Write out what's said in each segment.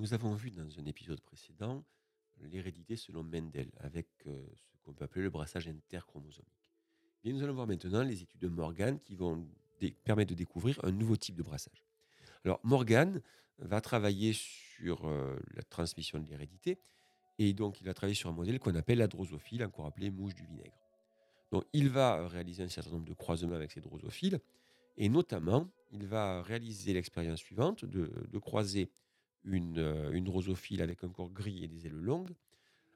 Nous avons vu dans un épisode précédent l'hérédité selon Mendel, avec euh, ce qu'on peut appeler le brassage interchromosomique. Et nous allons voir maintenant les études de Morgan qui vont permettre de découvrir un nouveau type de brassage. Alors Morgan va travailler sur euh, la transmission de l'hérédité, et donc il va travailler sur un modèle qu'on appelle la drosophile, encore appelé mouche du vinaigre. Donc il va réaliser un certain nombre de croisements avec ces drosophiles, et notamment il va réaliser l'expérience suivante de, de croiser une, euh, une, drosophile avec un corps gris et des ailes longues,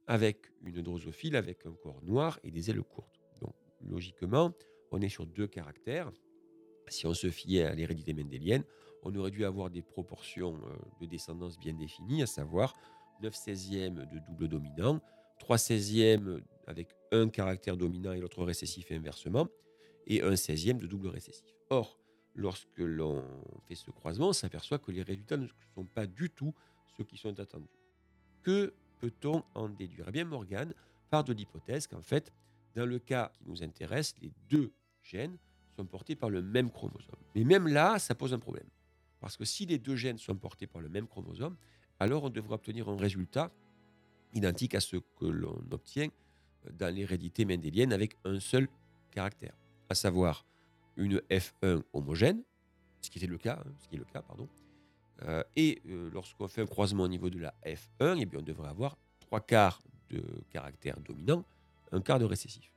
avec une drosophile avec un corps noir et des ailes courtes. Donc, logiquement, on est sur deux caractères. Si on se fiait à l'hérédité mendélienne, on aurait dû avoir des proportions euh, de descendance bien définies, à savoir 9 16 de double dominant, 3 16 avec un caractère dominant et l'autre récessif et inversement, et un 16 de double récessif. Or, lorsque l'on fait ce croisement, on s'aperçoit que les résultats ne sont pas du tout ceux qui sont attendus. Que peut-on en déduire? Eh bien, Morgan part de l'hypothèse qu'en fait, dans le cas qui nous intéresse, les deux gènes sont portés par le même chromosome. Mais même là, ça pose un problème. Parce que si les deux gènes sont portés par le même chromosome, alors on devrait obtenir un résultat identique à ce que l'on obtient dans l'hérédité mendélienne avec un seul caractère, à savoir une F1 homogène, ce qui était le cas, hein, ce qui est le cas, pardon. Euh, et euh, lorsqu'on fait un croisement au niveau de la F1, eh on devrait avoir trois quarts de caractère dominant, un quart de récessif.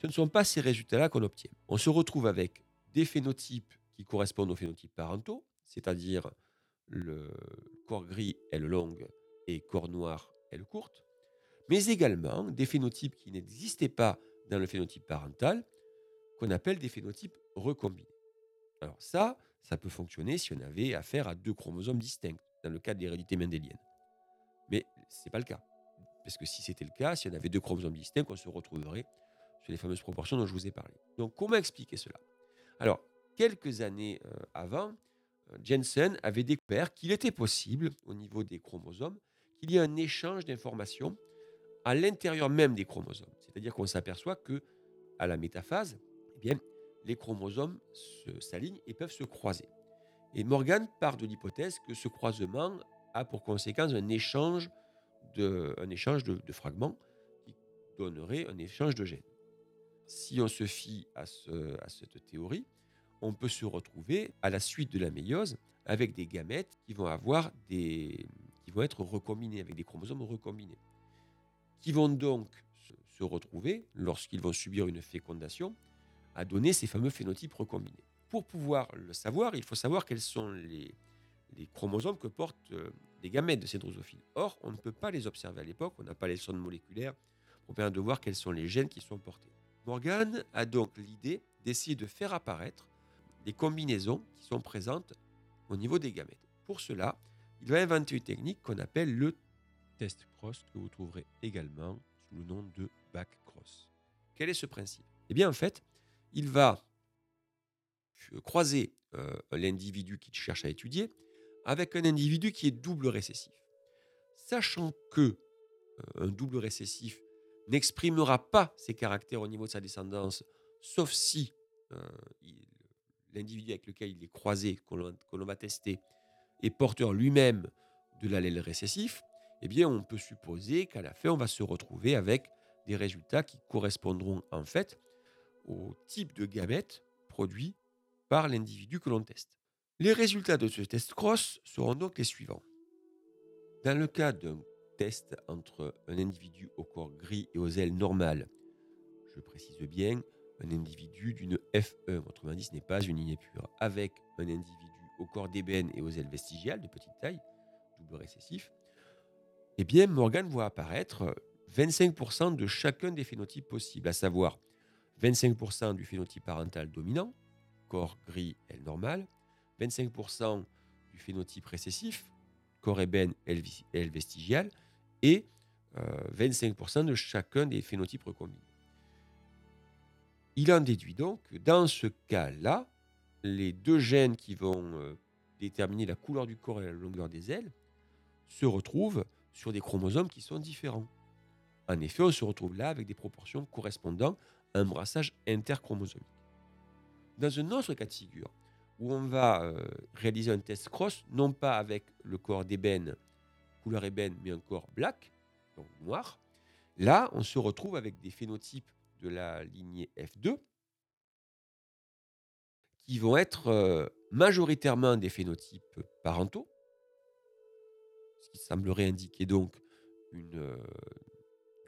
Ce ne sont pas ces résultats-là qu'on obtient. On se retrouve avec des phénotypes qui correspondent aux phénotypes parentaux, c'est-à-dire le corps gris, aile longue et corps noir, aile courte, mais également des phénotypes qui n'existaient pas dans le phénotype parental, qu'on appelle des phénotypes recombinés. Alors ça, ça peut fonctionner si on avait affaire à deux chromosomes distincts, dans le cas de l'hérédité mendélienne. Mais ce n'est pas le cas. Parce que si c'était le cas, si on avait deux chromosomes distincts, on se retrouverait sur les fameuses proportions dont je vous ai parlé. Donc comment expliquer cela? Alors, quelques années euh, avant, euh, Jensen avait découvert qu'il était possible, au niveau des chromosomes, qu'il y ait un échange d'informations à l'intérieur même des chromosomes. C'est-à-dire qu'on s'aperçoit que à la métaphase, eh bien, les chromosomes s'alignent et peuvent se croiser. Et Morgan part de l'hypothèse que ce croisement a pour conséquence un échange de, fragments qui donnerait un échange de gènes. Si on se fie à, à cette théorie, on peut se retrouver à la suite de la méiose avec des gamètes qui vont avoir des, qui vont être recombinés avec des chromosomes recombinés, qui vont donc se retrouver lorsqu'ils vont subir une fécondation à donner ces fameux phénotypes recombinés. Pour pouvoir le savoir, il faut savoir quels sont les, les chromosomes que portent euh, les gamètes de ces drosophiles. Or, on ne peut pas les observer à l'époque, on n'a pas les sondes moléculaires pour permettre de voir quels sont les gènes qui sont portés. Morgan a donc l'idée d'essayer de faire apparaître les combinaisons qui sont présentes au niveau des gamètes. Pour cela, il va inventer une technique qu'on appelle le test cross, que vous trouverez également sous le nom de back cross. Quel est ce principe? Eh bien, en fait, il va croiser euh, l'individu qu'il cherche à étudier avec un individu qui est double récessif. Sachant que euh, un double récessif n'exprimera pas ses caractères au niveau de sa descendance, sauf si euh, l'individu avec lequel il est croisé, qu'on va tester, est porteur lui-même de l'allèle récessif, eh bien, on peut supposer qu'à la fin, on va se retrouver avec des résultats qui correspondront en fait au type de gamètes produit par l'individu que l'on teste. Les résultats de ce test cross seront donc les suivants. Dans le cas d'un test entre un individu au corps gris et aux ailes normales, je précise bien, un individu d'une F1, autrement dit ce n'est pas une lignée pure, avec un individu au corps d'ébène et aux ailes vestigiales de petite taille, double récessif, eh bien Morgan voit apparaître 25% de chacun des phénotypes possibles, à savoir 25% du phénotype parental dominant, corps gris, aile normale, 25% du phénotype récessif, corps ébène, aile vestigiale, et 25% euh, de chacun des phénotypes recombinés. Il en déduit donc que dans ce cas-là, les deux gènes qui vont euh, déterminer la couleur du corps et la longueur des ailes se retrouvent sur des chromosomes qui sont différents. En effet, on se retrouve là avec des proportions correspondant un brassage interchromosomique. Dans un autre cas de figure, où on va euh, réaliser un test cross, non pas avec le corps d'ébène couleur ébène, mais encore black, donc noir. Là, on se retrouve avec des phénotypes de la lignée F2 qui vont être euh, majoritairement des phénotypes parentaux, ce qui semblerait indiquer donc une euh,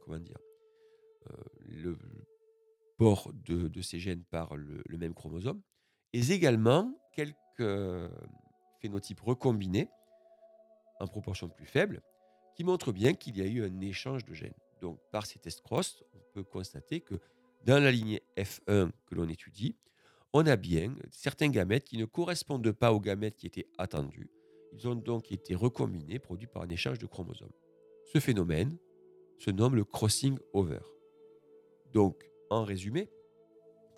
comment dire le port de, ces gènes par le, le, même chromosome, et également quelques phénotypes recombinés en proportion plus faible, qui montrent bien qu'il y a eu un échange de gènes. Donc par ces tests cross, on peut constater que dans la lignée F1 que l'on étudie, on a bien certains gamètes qui ne correspondent pas aux gamètes qui étaient attendus. Ils ont donc été recombinés, produits par un échange de chromosomes. Ce phénomène se nomme le crossing over. Donc, en résumé,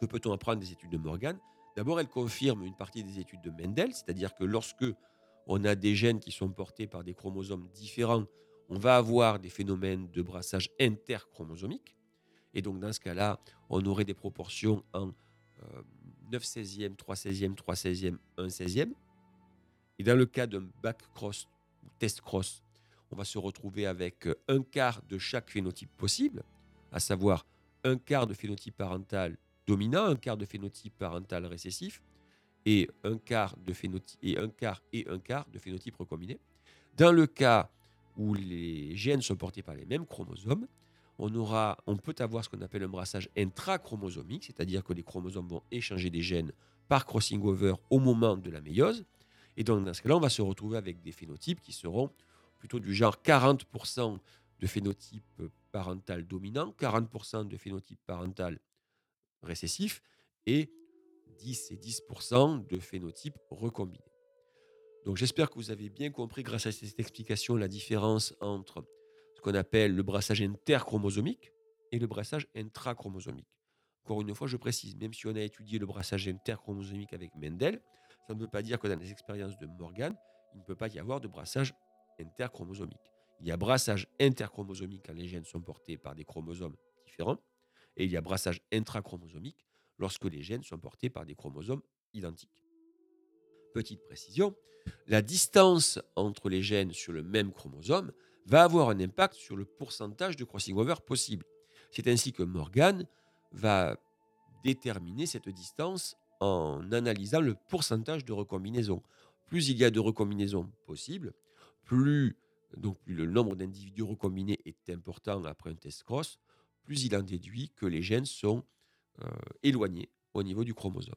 que peut-on apprendre des études de Morgan D'abord, elle confirme une partie des études de Mendel, c'est-à-dire que lorsque on a des gènes qui sont portés par des chromosomes différents, on va avoir des phénomènes de brassage interchromosomique. Et donc, dans ce cas-là, on aurait des proportions en 9 16e, 3 16e, 3 16e, 1 16e. Et dans le cas d'un back cross ou test cross, on va se retrouver avec un quart de chaque phénotype possible, à savoir un quart de phénotype parental dominant, un quart de phénotype parental récessif et un quart de phénotype et un quart de phénotype recombiné. Dans le cas où les gènes sont portés par les mêmes chromosomes, on, peut avoir ce qu'on appelle un brassage intrachromosomique, c'est-à-dire que les chromosomes vont échanger des gènes par crossing over au moment de la méiose. Et donc, dans ce cas-là, on va se retrouver avec des phénotypes qui seront plutôt du genre 40% de phénotype parental dominant, 40% de phénotype parental récessif et 10 et 10% de phénotype recombinés. Donc j'espère que vous avez bien compris grâce à cette explication la différence entre ce qu'on appelle le brassage interchromosomique et le brassage intrachromosomique. Encore une fois, je précise, même si on a étudié le brassage interchromosomique avec Mendel, ça ne veut pas dire que dans les expériences de Morgan, il ne peut pas y avoir de brassage interchromosomique. Il y a brassage interchromosomique quand les gènes sont portés par des chromosomes différents, et il y a brassage intrachromosomique lorsque les gènes sont portés par des chromosomes identiques. Petite précision, la distance entre les gènes sur le même chromosome va avoir un impact sur le pourcentage de crossing over possible. C'est ainsi que Morgan va déterminer cette distance en analysant le pourcentage de recombinaisons. Plus il y a de recombinaisons possibles, plus, donc plus le nombre d'individus recombinés est important après un test cross, plus il en déduit que les gènes sont euh, éloignés au niveau du chromosome.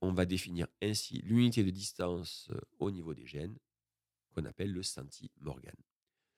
On va définir ainsi l'unité de distance euh, au niveau des gènes qu'on appelle le centi-Morgan.